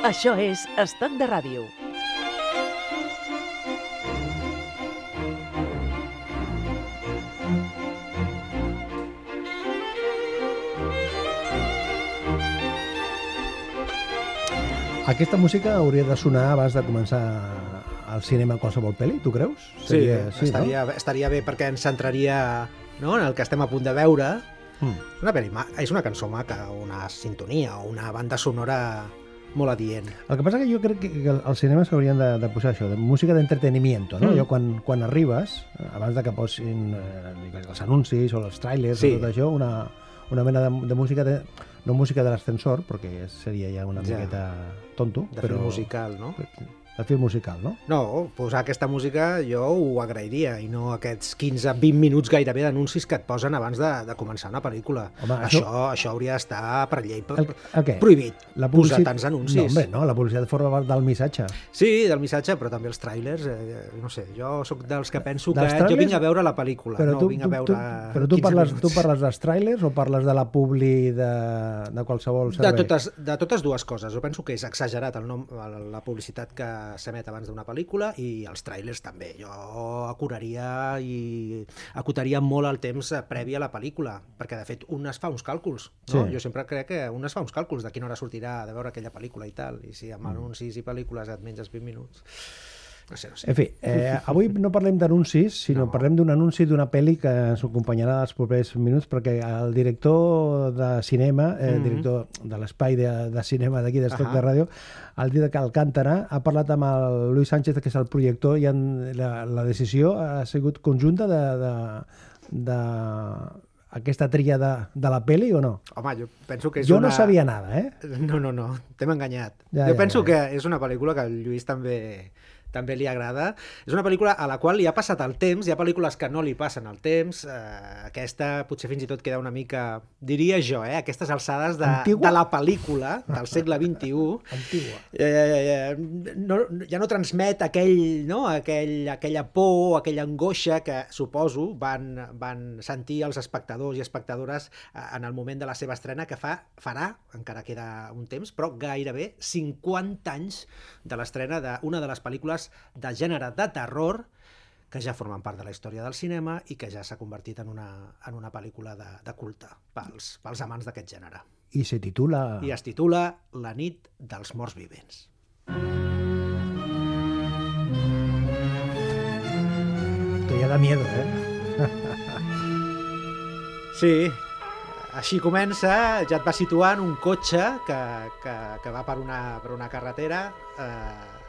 Això és Estat de Ràdio. Aquesta música hauria de sonar abans de començar al cinema qualsevol pel·li, tu creus? Sí, estaria, no? estaria bé perquè ens centraria no, en el que estem a punt de veure. Mm. És una, pel·li, és una cançó maca, una sintonia, una banda sonora molt adient. El que passa que jo crec que al cinema s'haurien de, de posar això, de música d'entretenimiento, no? Mm. Jo quan, quan arribes, abans de que posin eh, els anuncis o els trailers Sí. o tot això, una, una mena de, de música, de, no música de l'ascensor, perquè seria ja una Ja. miqueta tonto, De però... musical, no? De film musical, no? No, posar aquesta música jo ho agrairia i no aquests 15-20 minuts gairebé d'anuncis que et posen abans de, de començar una pel·lícula. Home, això, això- això hauria d'estar per llei El, el què? prohibit, La posar publicitat- tants anuncis. No, hombre, no, la publicitat forma part del missatge. Sí, del missatge, però també els trailers, eh, no sé, jo sóc dels que penso Dels que jo trailers? vinc a veure la pel·lícula, Però, no tu, vinc a tu, veure tu, però tu 15 parles, minuts. tu parles dels trailers o parles de la publi de, de qualsevol De servei? totes, de totes dues coses. Jo penso que és exagerat el nom, la publicitat que s'emet abans d'una pel·lícula i els trailers també. Jo acuraria i acotaria molt el temps eh, previ a la pel·lícula, perquè de fet un es fa uns càlculs. No? Sí. Jo sempre crec que un es fa uns càlculs de quina hora sortirà de veure aquella pel·lícula i tal, i si amb anuncis i pel·lícules et menges 20 minuts... No sé, no sé. En fi, eh, avui no parlem d'anuncis, sinó No. parlem d'un anunci d'una pel·li que ens acompanyarà els propers minuts, perquè el director de cinema, eh, Mhm. director de l'espai de, de cinema d'aquí d'Estoc Ahà. de Ràdio, el Didac Alcántara, ha parlat amb el Luis Sánchez, que és el projector, i en, la, la decisió ha sigut conjunta de, de, de aquesta tria de, de la pel·li o no? Home, jo penso que és Jo una... no sabia nada, eh? No, no, no, t'hem enganyat. Ja, jo ja, penso ja. que és una pel·lícula que al Lluís també també li agrada. És una pel·lícula a la qual li ha passat el temps, hi ha pel·lícules que no li passen el temps, eh, aquesta potser fins i tot queda una mica, diria jo, eh, aquestes alçades de, Antigua? de la pel·lícula del segle XXI, Antigua. eh, eh, no, ja no transmet aquell, no, aquell, aquella por, aquella angoixa que suposo van, van sentir els espectadors i espectadores eh, en el moment de la seva estrena que fa, farà, encara queda un temps, però gairebé 50 anys de l'estrena d'una de les pel·lícules de gènere de terror que ja formen part de la història del cinema i que ja s'ha convertit en una, en una pel·lícula de, de culte pels, pels amants d'aquest gènere. I se titula... I es titula La nit dels morts vivents. Que ja da miedo, eh? Sí, així comença, ja et va situant un cotxe que, que, que va per una, per una carretera eh,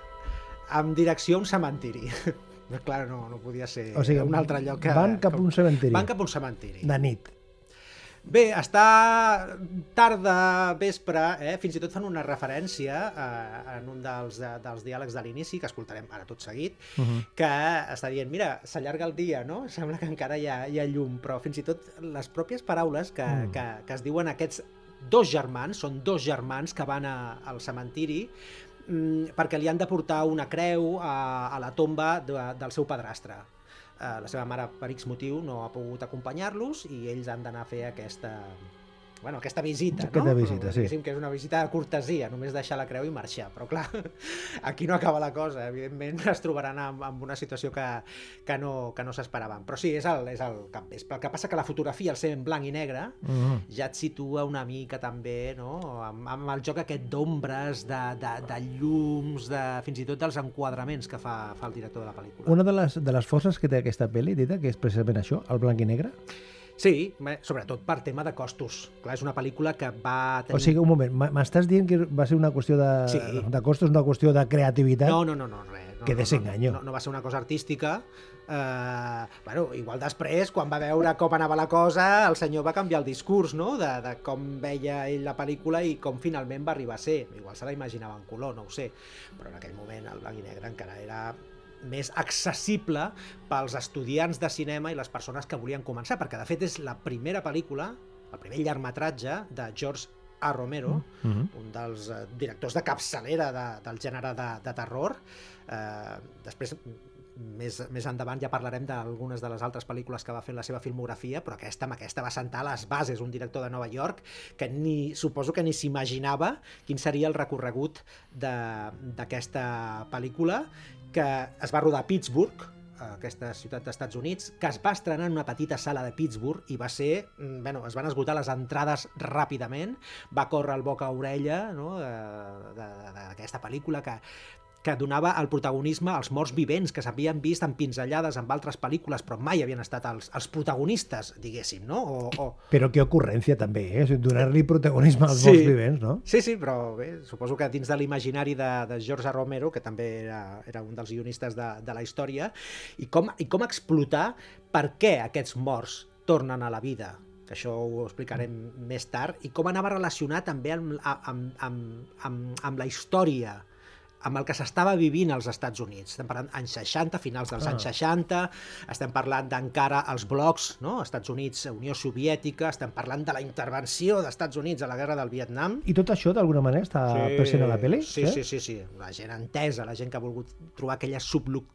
amb direcció a un cementiri. Clar, no, no podia ser O sigui, un altre lloc que... van cap a un cementiri. Van cap a un cementiri. De nit. Bé, està tarda, vespre, eh? fins i tot fan una referència eh, en un dels, de, dels diàlegs de l'inici, que escoltarem ara tot seguit, Uh -huh. que està dient, mira, s'allarga el dia, no? Sembla que encara hi ha, hi ha llum, però fins i tot les pròpies paraules que, Mm. mm. que, que es diuen aquests dos germans, són dos germans que van a, al cementiri mm, perquè li han de portar una creu a, a la tomba de, del seu padrastre. Eh, la seva mare, per X motiu, no ha pogut acompanyar-los i ells han d'anar a fer aquesta, bueno, aquesta visita, Aquesta no? visita, sí. Diguéssim que és una visita de cortesia, només deixar la creu i marxar. Però clar, aquí no acaba la cosa. Evidentment es trobaran amb, amb una situació que, que no, que no s'esperaven. Però sí, és el, és el capvespre. El que passa que la fotografia, al ser en blanc i negre, Uh -huh. ja et situa una mica també no? amb, amb el joc aquest d'ombres, de, de, de llums, de, fins i tot dels enquadraments que fa, fa el director de la pel·lícula. Una de les, de les forces que té aquesta pel·li, Dita, que és precisament això, el blanc i negre. Sí, sobretot per tema de costos. Clar, és una pel·lícula que va tenir... O sigui, un moment, m'estàs dient que va ser una qüestió de, Sí. de costos, una qüestió de creativitat? No, no, no, no, res. No, Que desenganyo. No, no, no va ser una cosa artística. Eh, bueno, igual després, quan va veure com anava la cosa, el senyor va canviar el discurs, no?, de, de com veia ell la pel·lícula i com finalment va arribar a ser. Igual se la imaginava en color, no ho sé. Però en aquell moment el blanc i negre encara era més accessible pels estudiants de cinema i les persones que volien començar, perquè de fet és la primera pel·lícula, el primer llargmetratge de George A. Romero, Uh -huh. un dels eh, directors de capçalera de, del gènere de, de terror. Eh, després més, més endavant ja parlarem d'algunes de les altres pel·lícules que va fer en la seva filmografia, però aquesta amb aquesta va sentar les bases, un director de Nova York que ni, suposo que ni s'imaginava quin seria el recorregut de- d'aquesta pel·lícula que es va rodar a Pittsburgh, aquesta ciutat dels Estats Units, que es va estrenar en una petita sala de Pittsburgh i va ser, mm, bueno, es van esgotar les entrades ràpidament, va córrer el boca a orella no, de- d'aquesta pel·lícula que que donava el protagonisme als morts vivents que s'havien vist en pinzellades amb altres pel·lícules però mai havien estat els, els protagonistes, diguéssim, no? O, o... Però que ocurrència també, eh? Donar-li protagonisme als Sí. morts vivents, no? Sí, sí, però bé, suposo que dins de l'imaginari de, de George Romero, que també era, era un dels guionistes de, de la història, i com, i com explotar per què aquests morts tornen a la vida, que això ho explicarem més tard, i com anava relacionat també amb, amb, amb, amb, amb la història amb el que s'estava vivint als Estats Units. Estem parlant anys 60, finals dels Ah. anys 60, estem parlant d'encara els blocs, no? Estats Units, Unió Soviètica, estem parlant de la intervenció dels Estats Units a la guerra del Vietnam. I tot això, d'alguna manera, està present a la pel·li? Sí, sí, sí, sí. La gent entesa, la gent que ha volgut trobar aquelles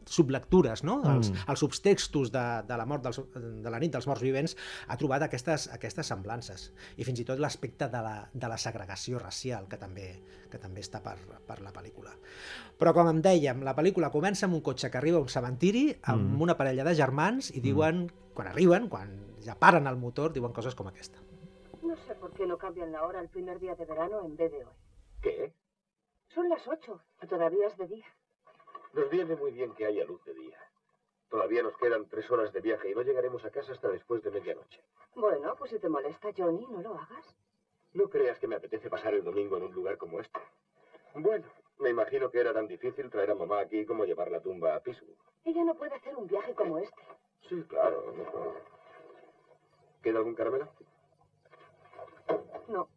sublectures, no? Els, Mm. els subtextos de, de la mort dels, de la nit dels morts vivents, ha trobat aquestes, aquestes semblances. I fins i tot l'aspecte de, la, de la segregació racial, que també, que també està per, per la pel·lícula. Però, com em dèiem, la pel·lícula comença amb un cotxe que arriba a un cementiri amb Mm. una parella de germans i diuen, quan arriben, quan ja paren el motor, diuen coses com aquesta. No sé por qué no cambian la hora el primer día de verano en vez de hoy. ¿Qué? Son las ocho, y todavía es de día. Nos viene muy bien que haya luz de día. Todavía nos quedan tres horas de viaje y no llegaremos a casa hasta después de medianoche. Bueno, pues si te molesta, Johnny, no lo hagas. No creas que me apetece pasar el domingo en un lugar como este. Bueno, me imagino que era tan difícil traer a mamá aquí como llevar la tumba a Pittsburgh. Ella no puede hacer un viaje como este. Sí, claro. no. ¿Queda algún caramelo? No.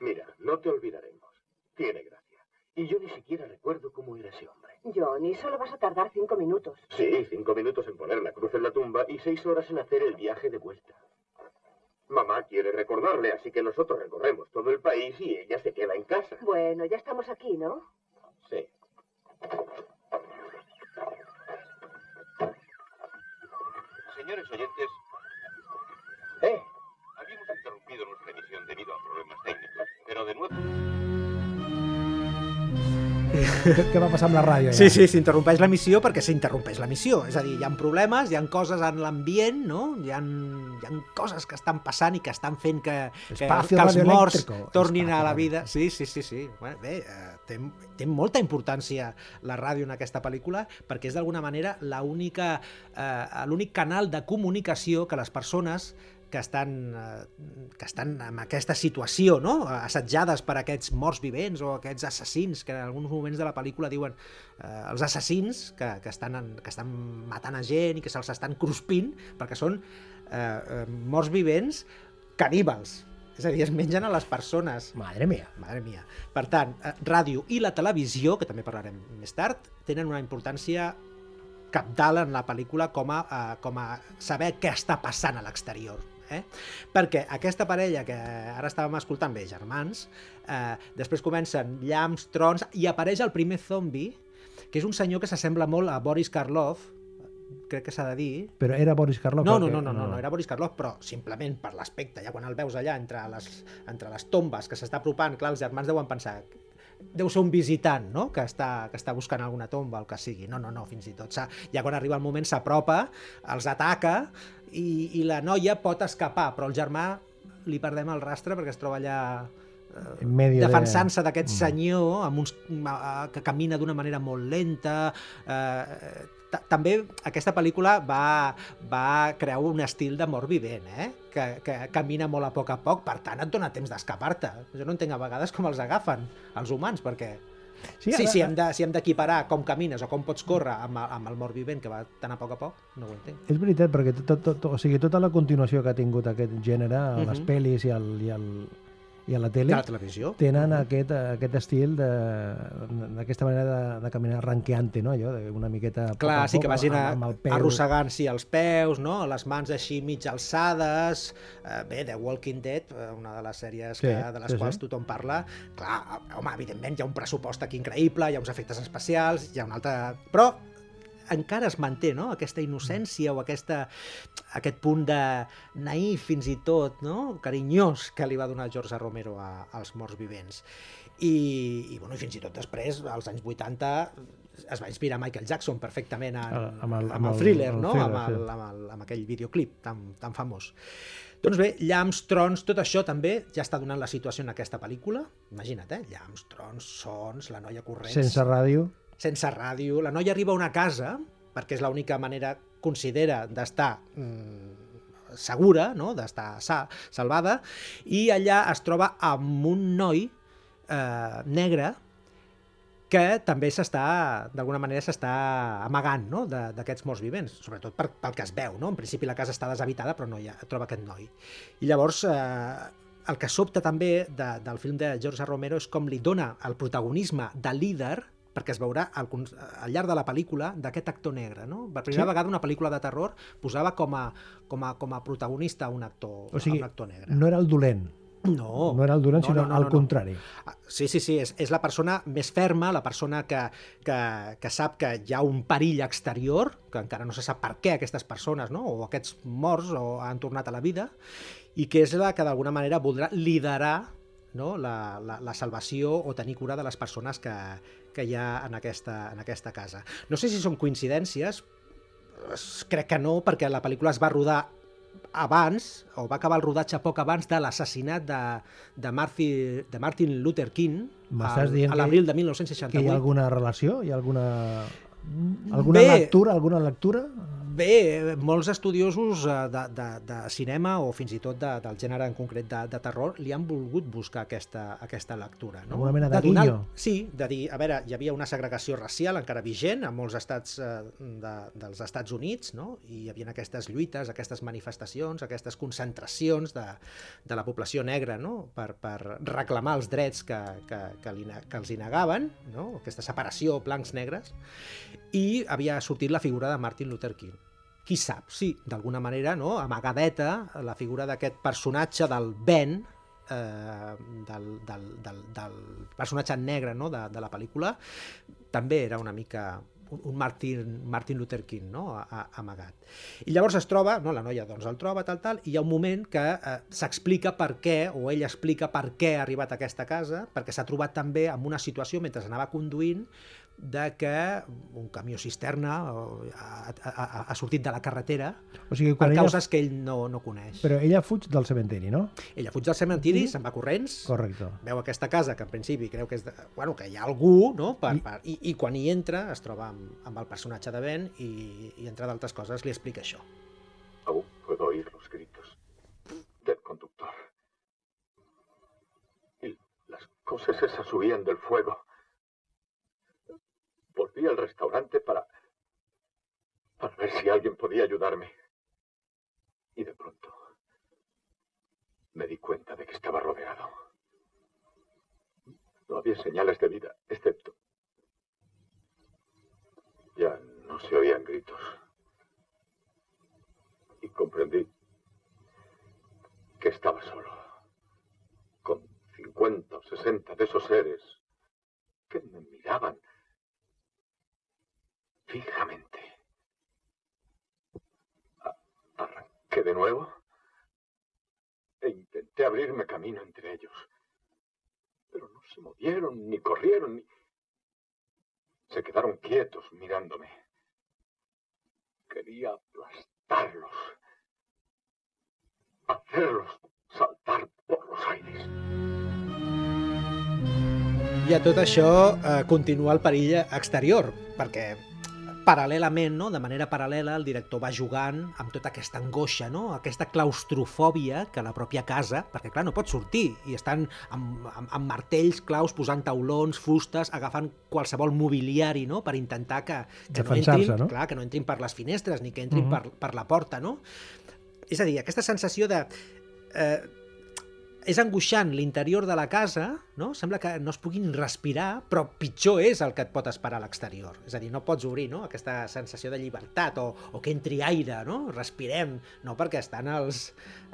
Mira, no te olvidaremos. Tiene gracia. Y yo ni siquiera recuerdo cómo era ese hombre. Johnny, solo vas a tardar cinco minutos. Sí, cinco minutos en poner la cruz en la tumba y seis horas en hacer el viaje de vuelta. Mamá quiere recordarle, así que nosotros recorremos todo el país y ella se queda en casa. Bueno, ya estamos aquí, ¿no? Sí. Señores oyentes, Eh, habíamos interrumpido nuestra emisión debido a problemas técnicos, pero de nuevo... Què va passar amb la ràdio? Sí, allà? sí, s'interrompeix la missió perquè s'interrompeix la missió. És a dir, hi ha problemes, hi ha coses en l'ambient, no? Hi ha, hi ha coses que estan passant i que estan fent que, que, que els morts tornin a la vida. Sí, sí, sí. sí. Bueno, bé, eh, té, té molta importància la ràdio en aquesta pel·lícula perquè és d'alguna manera l'única eh, l'únic canal de comunicació que les persones que estan, eh, que estan en aquesta situació, no? assetjades per aquests morts vivents o aquests assassins, que en alguns moments de la pel·lícula diuen eh, els assassins que, que, estan en, que estan matant a gent i que se'ls estan cruspint, perquè són eh, eh, morts vivents caníbals. És a dir, es mengen a les persones. Madre mia. Madre mia. Per tant, eh, ràdio i la televisió, que també parlarem més tard, tenen una importància capdalt en la pel·lícula com a, eh, com a saber què està passant a l'exterior. Eh? Perquè aquesta parella que ara estàvem escoltant, bé, germans, eh, després comencen llamps, trons, i apareix el primer zombi, que és un senyor que s'assembla molt a Boris Karloff, crec que s'ha de dir, Però era Boris Karloff? no, no, no, no, no, no, era Boris Karloff, però simplement per l'aspecte, ja quan el veus allà entre les, entre les tombes que s'està apropant, clar, els germans deuen pensar deu ser un visitant, no?, que està, que està buscant alguna tomba, el que sigui. No, no, no, fins i tot. Ja quan arriba el moment s'apropa, els ataca i, i la noia pot escapar, però el germà li perdem el rastre perquè es troba allà medio defensant-se d'aquest Mm. senyor amb uns, eh, que camina d'una manera molt lenta. Eh, també aquesta pel·lícula va, va crear un estil de mort vivent, eh? que, que camina molt a poc a poc, per tant et dona temps d'escapar-te. Jo no entenc a vegades com els agafen, els humans, perquè Sí, sí, si hem de- si hem d'equiparar com camines o com pots córrer amb, amb el mort vivent que va tan a poc a poc, no ho entenc. És veritat, perquè tot, tot, tot, o sigui, tota la continuació que ha tingut aquest gènere, a les Mhm. pel·lis i, al, i, al, i a la tele, la televisió. tenen aquest, aquest estil d'aquesta manera de, de caminar ranqueante, no? Allò, una miqueta... poc Clar, sí, poc, que vagin a, amb el peu. arrossegant sí, els peus, no? les mans així mig alçades. Eh, bé, The Walking Dead, eh, una de les sèries Sí, que, de les sí, quals sí. tothom parla. Clar, home, evidentment hi ha un pressupost aquí increïble, hi ha uns efectes especials, hi ha un altre... Però encara es manté, no?, aquesta innocència o aquesta, aquest punt de naïf fins i tot, no?, carinyós que li va donar George Romero a, als morts vivents. I, i, bueno, fins i tot després, als anys 80, es va inspirar Michael Jackson perfectament en, Ah, amb el- amb, amb el, thriller, el no? thriller, amb, el, sí. amb, el, amb aquell videoclip tan, tan famós. Doncs bé, llamps, trons, tot això també ja està donant la situació en aquesta pel·lícula. Imagina't, eh? Llamps, trons, sons, la noia corrents... Sense ràdio. Sense ràdio. La noia arriba a una casa, perquè és l'única manera, considera, d'estar mm, segura, no? d'estar sa, salvada, i allà es troba amb un noi eh, negre que també s'està, d'alguna manera, s'està amagant no? d'aquests morts vivents, sobretot per, pel que es veu. No? En principi la casa està deshabitada, però no hi ha, troba aquest noi. I llavors, eh, el que sobta també de, del film de George Romero és com li dona el protagonisme de líder perquè es veurà al, al llarg de la pel·lícula d'aquest actor negre. No? Per primera Sí. vegada una pel·lícula de terror posava com a, com a, com a protagonista un actor, O sigui, un actor negre. no era el dolent. No, No era el dolent, no, sinó no, no, al no, no. contrari. Ah, Sí, sí, sí, és, és la persona més ferma, la persona que, que, que sap que hi ha un perill exterior, que encara no se sap per què aquestes persones, no? o aquests morts o han tornat a la vida, i que és la que d'alguna manera voldrà liderar no? la, la, la salvació o tenir cura de les persones que, que hi ha en aquesta, en aquesta casa. No sé si són coincidències, es- crec que no, perquè la pel·lícula es va rodar abans, o va acabar el rodatge poc abans de l'assassinat de, de, Martin, de Martin Luther King al- a que- l'abril de Que hi ha 1968. alguna relació? Hi ha alguna... Alguna Bé. lectura? Alguna lectura? Bé, molts estudiosos eh, de, de, de cinema o fins i tot de, del gènere en concret de, de terror li han volgut buscar aquesta, aquesta lectura. No? Alguna mena de donar- guinyo. Sí, de dir, a veure, hi havia una segregació racial encara vigent a molts estats eh, de, dels Estats Units, no? i hi havia aquestes lluites, aquestes manifestacions, aquestes concentracions de, de la població negra no? per, per reclamar els drets que, que, que, li, que els hi negaven, no? aquesta separació blancs-negres, i havia sortit la figura de Martin Luther King. Qui sap, sí, d'alguna manera, no? amagadeta, la figura d'aquest personatge del Ben, eh, del, del, del, del personatge negre no? de, de la pel·lícula, també era una mica un, Martin, Martin Luther King no? a, a, amagat. I llavors es troba, no, la noia doncs el troba, tal, tal, i hi ha un moment que eh, s'explica per què, o ell explica per què ha arribat a aquesta casa, perquè s'ha trobat també en una situació mentre anava conduint de que un camió cisterna ha, ha, ha, ha sortit de la carretera O sigui, per ella... causes que ell no, no coneix. Però ella fuig del cementiri, no? Ella fuig del cementiri, se'n va corrents, Correcte. veu aquesta casa que en principi creu que és de, bueno, que hi ha algú, no? Per, I- per, i, I quan hi entra es troba amb, amb el personatge de Ben i, i entre d'altres coses li explica això. Aún puedo oír los gritos del conductor. Y las cosas esas huían del fuego. Al restaurante para... para ver si alguien podía ayudarme. Y de pronto me di cuenta de que estaba rodeado. No había señales de vida, excepto... Ya no se oían gritos y comprendí que estaba solo, con 50 o 60 de esos seres que me miraban fijamente. Arranqué de nuevo e intenté abrirme camino entre ellos, pero no se movieron ni corrieron ni... Se quedaron quietos mirándome. Quería aplastarlos. Hacerlos saltar por los aires. I a tot això eh, continua el exterior, perquè paral·lelament, no? de manera paral·lela, el director va jugant amb tota aquesta angoixa, no? aquesta claustrofòbia que la pròpia casa, perquè clar, no pot sortir, i estan amb, amb, amb martells, claus, posant taulons, fustes, agafant qualsevol mobiliari no? per intentar que, que no entrin, no? clar, que no entrin per les finestres ni que entrin Mhm. per, per la porta, no? És a dir, aquesta sensació de... Eh, és angoixant l'interior de la casa, no? sembla que no es puguin respirar, però pitjor és el que et pot esperar a l'exterior. És a dir, no pots obrir no? aquesta sensació de llibertat o, o que entri aire, no? respirem, no perquè estan els,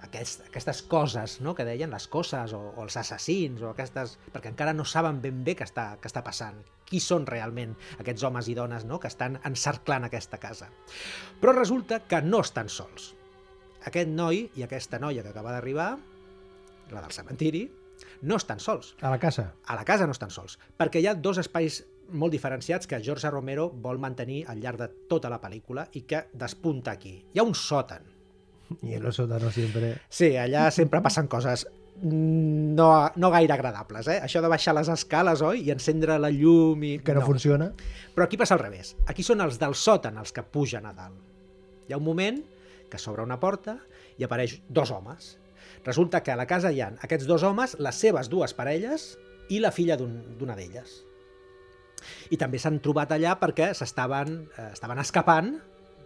aquest, aquestes coses no? que deien, les coses o, o els assassins, o aquestes, perquè encara no saben ben bé què està, què està passant. Qui són realment aquests homes i dones no? que estan encerclant aquesta casa. Però resulta que no estan sols. Aquest noi i aquesta noia que acaba d'arribar la del cementiri, no estan sols. A la casa. A la casa no estan sols, perquè hi ha dos espais molt diferenciats que George Romero vol mantenir al llarg de tota la pel·lícula i que despunta aquí. Hi ha un sòtan. I en el sótano sempre... Sí, allà sempre passen coses no, no gaire agradables, eh? Això de baixar les escales, oi? I encendre la llum i... Que no, no funciona. Però aquí passa al revés. Aquí són els del sòtan els que pugen a dalt. Hi ha un moment que s'obre una porta i apareix dos homes Resulta que a la casa hi ha aquests dos homes, les seves dues parelles i la filla d'una un, d'elles. I també s'han trobat allà perquè s'estaven eh, estaven escapant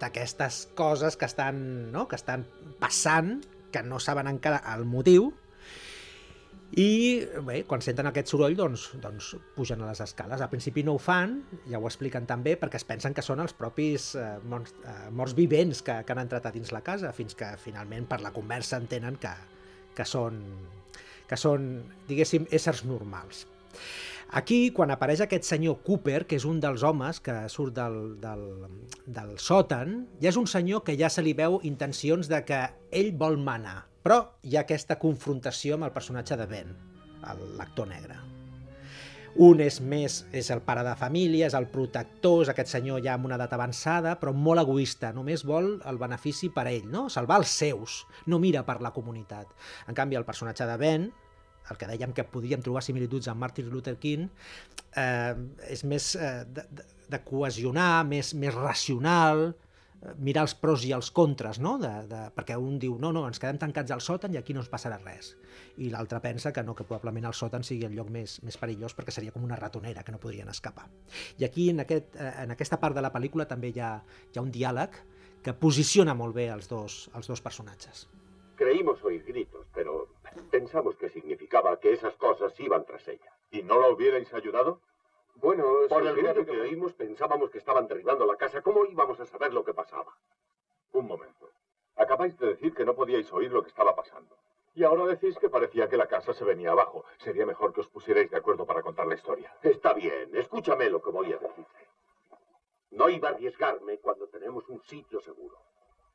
d'aquestes coses que estan, no? que estan passant, que no saben encara el motiu, i bé, quan senten aquest soroll doncs, doncs pugen a les escales. Al principi no ho fan, ja ho expliquen també, perquè es pensen que són els propis eh, morts, eh, morts vivents que, que han entrat a dins la casa, fins que finalment per la conversa entenen que, que són, que són, diguéssim, éssers normals. Aquí, quan apareix aquest senyor Cooper, que és un dels homes que surt del, del, del sòtan, ja és un senyor que ja se li veu intencions de que ell vol manar, però hi ha aquesta confrontació amb el personatge de Ben, l'actor negre. Un és més, és el pare de família, és el protector, és aquest senyor ja amb una edat avançada, però molt egoista, només vol el benefici per a ell, no? salvar els seus, no mira per la comunitat. En canvi, el personatge de Ben, el que dèiem que podíem trobar similituds amb Martin Luther King, eh, és més eh, de, de, de cohesionar, més, més racional, mirar els pros i els contres, no? De, de, perquè un diu, no, no, ens quedem tancats al sòtan i aquí no ens passarà res. I l'altre pensa que no, que probablement el sòtan sigui el lloc més, més perillós perquè seria com una ratonera que no podrien escapar. I aquí, en, aquest, eh, en aquesta part de la pel·lícula, també hi ha, hi ha un diàleg que posiciona molt bé els dos, els dos personatges. Creímos oír gritos, pero pensamos que significaba que esas cosas iban tras ella. ¿Y no la hubierais ayudado? Bueno, por el ruido que oímos pensábamos que estaban derribando la casa. ¿Cómo íbamos a saber lo que pasaba? Un momento. Acabáis de decir que no podíais oír lo que estaba pasando. Y ahora decís que parecía que la casa se venía abajo. Sería mejor que os pusierais de acuerdo para contar la historia. Está bien, escúchame lo que voy a decirte. No iba a arriesgarme cuando tenemos un sitio seguro.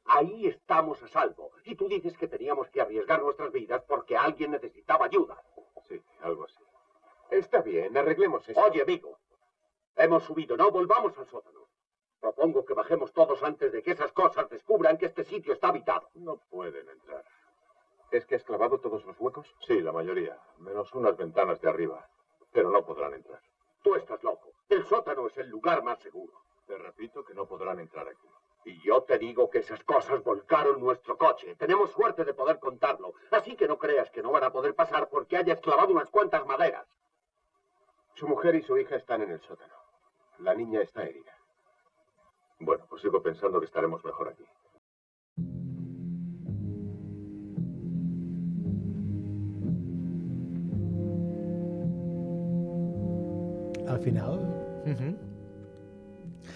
Ahí estamos a salvo. Y tú dices que teníamos que arriesgar nuestras vidas porque alguien necesitaba ayuda. Sí, algo así. Está bien, arreglemos eso. Oye, amigo, hemos subido, no volvamos al sótano. Propongo que bajemos todos antes de que esas cosas descubran que este sitio está habitado. No pueden entrar. ¿Es que has clavado todos los huecos? Sí, la mayoría, menos unas ventanas de arriba. Pero no podrán entrar. Tú estás loco. El sótano es el lugar más seguro. Te repito que no podrán entrar aquí. Y yo te digo que esas cosas volcaron nuestro coche. Tenemos suerte de poder contarlo. Así que no creas que no van a poder pasar porque hayas clavado unas cuantas maderas. Su mujer y su hija están en el sótano. La niña está herida. Bueno, pues sigo pensando que estaremos mejor aquí. Al final, Uh -huh.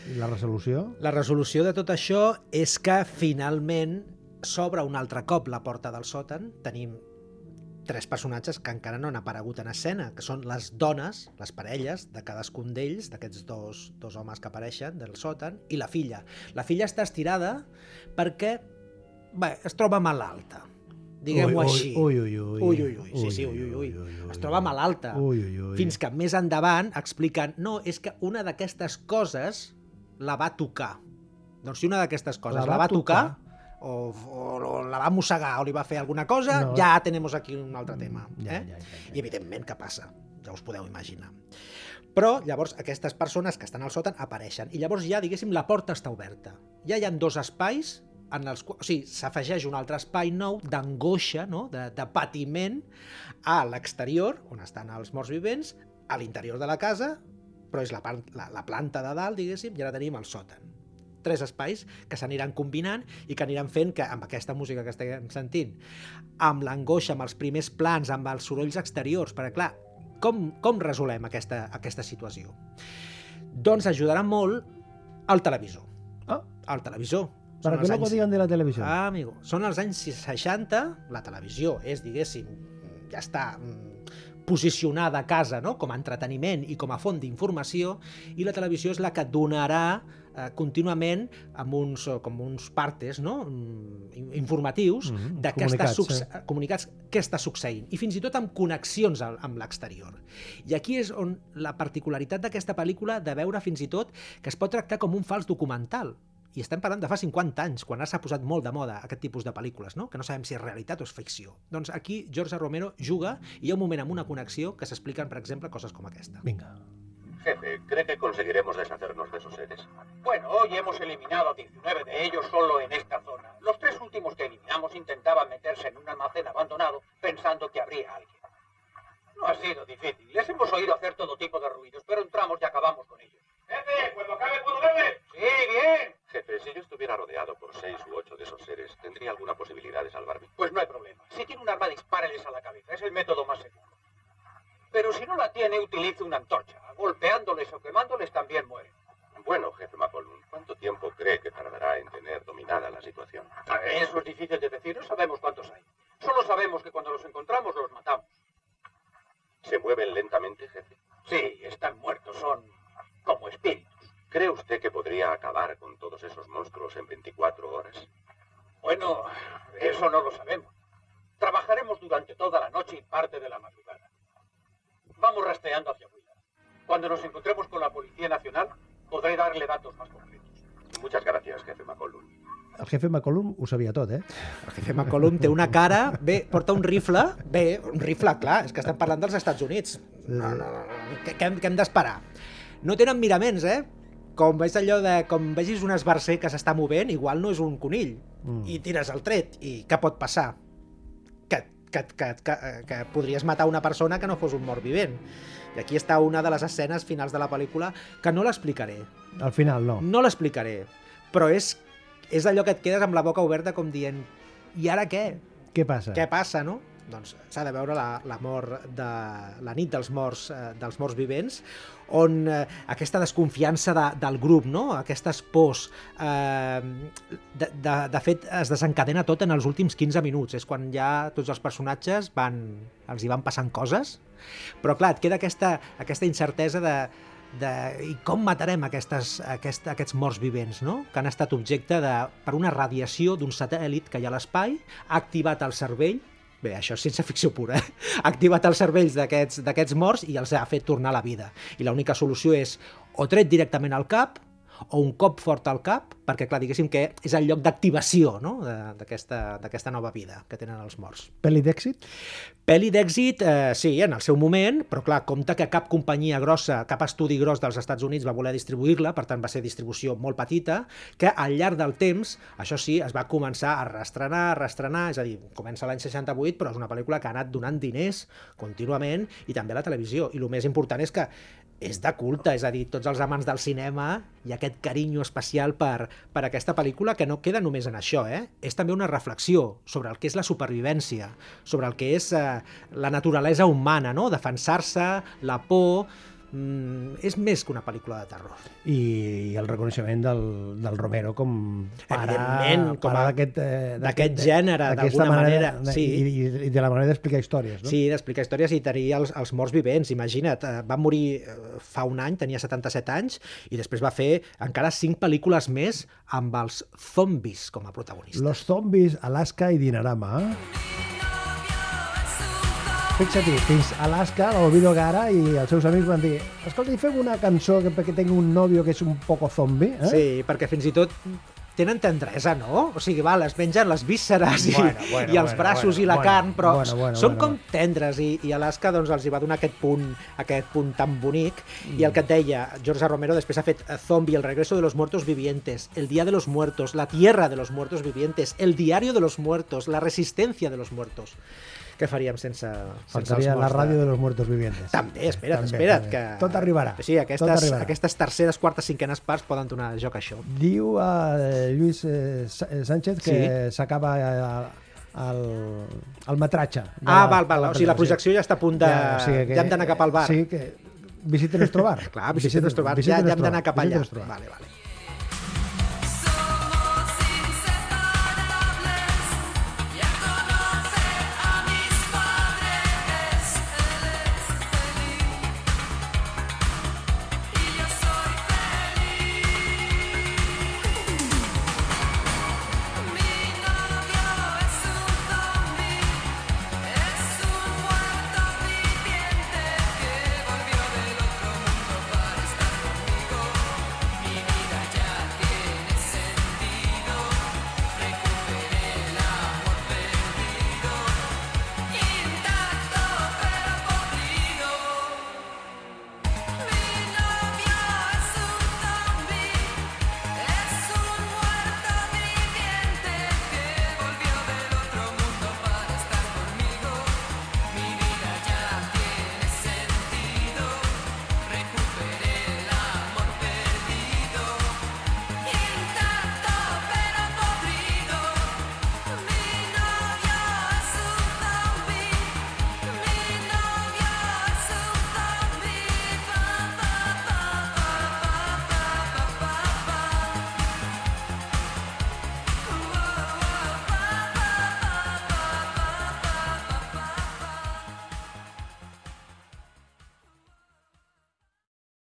i la resolució... La resolució de tot això és que finalment s'obre un altre cop la porta del sòtan. Tenim tres personatges que encara no han aparegut en escena, que són les dones, les parelles de cadascun d'ells, d'aquests dos, dos homes que apareixen del sòtan, i la filla. La filla està estirada perquè bé, es troba malalta, diguem-ho així. ui, ui, ui. Ui, ui, ui, sí, sí, ui, ui, ui. Es troba malalta. Ui, ui, ui. Fins que més endavant expliquen no, és que una d'aquestes coses la va tocar. Doncs si una d'aquestes coses La la va va, tocar, o, o, o la va mossegar o li va fer alguna cosa, No. ja tenemos aquí un altre tema. Ja, eh? ja, ja, ja. I evidentment què passa? Ja us podeu imaginar. Però llavors aquestes persones que estan al sòtan apareixen i llavors ja, diguéssim, la porta està oberta. Ja hi ha dos espais en els quals, o sigui, s'afegeix un altre espai nou d'angoixa, no? de, de patiment a l'exterior, on estan els morts vivents, a l'interior de la casa, però és la, part- la, la planta de dalt, diguéssim, i ara tenim el sòtan. Tres espais que s'aniran combinant i que aniran fent que amb aquesta música que estem sentint, amb l'angoixa, amb els primers plans, amb els sorolls exteriors, perquè clar, com, com resolem aquesta, aquesta situació? Doncs ajudarà molt el televisor. Ah. El televisor. Que els luego anys- digan de la televisión. Ah, amigo. Són els anys 60, la televisió és, diguéssim, ja està mm, posicionada a casa no? com a entreteniment i com a font d'informació i la televisió és la que donarà eh, contínuament amb uns, eh, com uns partes no? Mm, in- informatius Mhm, de què està comunicats, succe comunicats què està succeint i fins i tot amb connexions al- amb l'exterior. I aquí és on la particularitat d'aquesta pel·lícula de veure fins i tot que es pot tractar com un fals documental. I estem parlant de fa 50 anys, quan ara s'ha posat molt de moda aquest tipus de pel·lícules, no? que no sabem si és realitat o és ficció. Doncs aquí George Romero juga i hi ha un moment amb una connexió que s'expliquen, per exemple, coses com aquesta. Vinga. Jefe, ¿cree que conseguiremos deshacernos de esos seres? Bueno, hoy hemos eliminado a 19 de ellos solo en esta zona. Los tres últimos que eliminamos intentaban meterse en un almacén abandonado pensando que habría alguien. No ha sido difícil. Les hemos oído hacer todo tipo de ruidos, eso no lo sabemos. Trabajaremos durante toda la noche y parte de la madrugada. Vamos rastreando hacia Huila. Cuando nos encontremos con la Policía Nacional, podré darle datos más concretos. Muchas gracias, jefe McCollum. El jefe McCollum ho sabia tot, eh? El jefe McCollum té una cara... Bé, porta un rifle. Bé, un rifle, clar, és que estem parlant dels Estats Units. No, no, no. Què, què, hem- què hem d'esperar? No tenen miraments, eh? Com veig allò de... Com vegis un esbarcer que s'està movent, igual no és un conill. Mm. I tires el tret. I què pot passar? Que, que, que, que, que podries matar una persona que no fos un mort vivent. I aquí està una de les escenes finals de la pel·lícula que no l'explicaré. Al final, no. No l'explicaré, però és, és allò que et quedes amb la boca oberta com dient i ara què? Què passa? Què passa, no? Doncs s'ha de veure la, la mort de la nit dels morts, eh, dels morts vivents, on eh, aquesta desconfiança de, del grup, no? aquestes pors, eh, de, de, de fet es desencadena tot en els últims 15 minuts, és quan ja tots els personatges van, els hi van passant coses, però clar, et queda aquesta, aquesta incertesa de, de i com matarem aquestes, aquest, aquests morts vivents, no? que han estat objecte de, per una radiació d'un satèl·lit que hi ha a l'espai, ha activat el cervell, bé, això és ciència ficció pura, eh? ha activat els cervells d'aquests morts i els ha fet tornar a la vida. I l'única solució és o tret directament al cap o un cop fort al cap, perquè clar, diguéssim que és el lloc d'activació no? de- d'aquesta d'aquesta nova vida que tenen els morts. Pel·li d'èxit? Pel·li d'èxit, eh, sí, en el seu moment, però clar, compte que cap companyia grossa, cap estudi gros dels Estats Units va voler distribuir-la, per tant va ser distribució molt petita, que al llarg del temps, això sí, es va començar a restrenar, a restrenar, és a dir, comença l'any 68, però és una pel·lícula que ha anat donant diners contínuament i també a la televisió. I el més important és que és de culte, és a dir, tots els amants del cinema i aquest carinyo especial per, per aquesta pel·lícula que no queda només en això, eh? és també una reflexió sobre el que és la supervivència, sobre el que és eh, la naturalesa humana, no? defensar-se, la por... Mm, és més que una pel·lícula de terror. I, i el reconeixement del, del Romero com pare, Evidentment, com pare a- d'aquest eh, d'aquest gènere, d'alguna manera, de- sí. I, i, de la manera d'explicar històries, no? Sí, d'explicar històries i tenir els, els morts vivents. Imagina't, eh, va morir eh, fa un any, tenia 77 anys, i després va fer encara cinc pel·lícules més amb els zombis com a protagonistes. Los zombies, Alaska i Dinarama. eh? Fixa't, fins a Alaska, l'Olvido Gara i els seus amics van dir escolta, i fem una cançó que, perquè tingui un nòvio que és un poco zombi, eh? Sí, perquè fins i tot tenen tendresa, no? O sigui, val, es mengen les vísceres i, Bueno, bueno, i els bueno, braços bueno, i la bueno, carn, però bueno, bueno, són bueno, com tendres i, i Alaska doncs, els hi va donar aquest punt, aquest punt tan bonic i el que et deia, George. Romero després ha fet eh, Zombie, El regreso de los muertos vivientes, El día de los muertos, La tierra de los muertos vivientes, El diario de los muertos, La resistencia de los muertos. Què faríem sense, sense Faltaria la ràdio de los muertos vivientes. també, espera't, També, espera't. també. Que... Tot arribarà. Sí, Tot aquestes, arribarà. aquestes terceres, quartes, cinquenes parts poden donar joc a això. Diu eh, Lluís eh, eh, Sánchez que s'acaba eh, el, el metratge. de Ah, la- val, val. de O sigui, la projecció ja està a punt de... o sigui que- ja hem d'anar cap al bar. Sí, que visiten nuestro bar. Clar, visita el nostre bar. Ja, visiten ja hem d'anar cap allà. Vale, vale.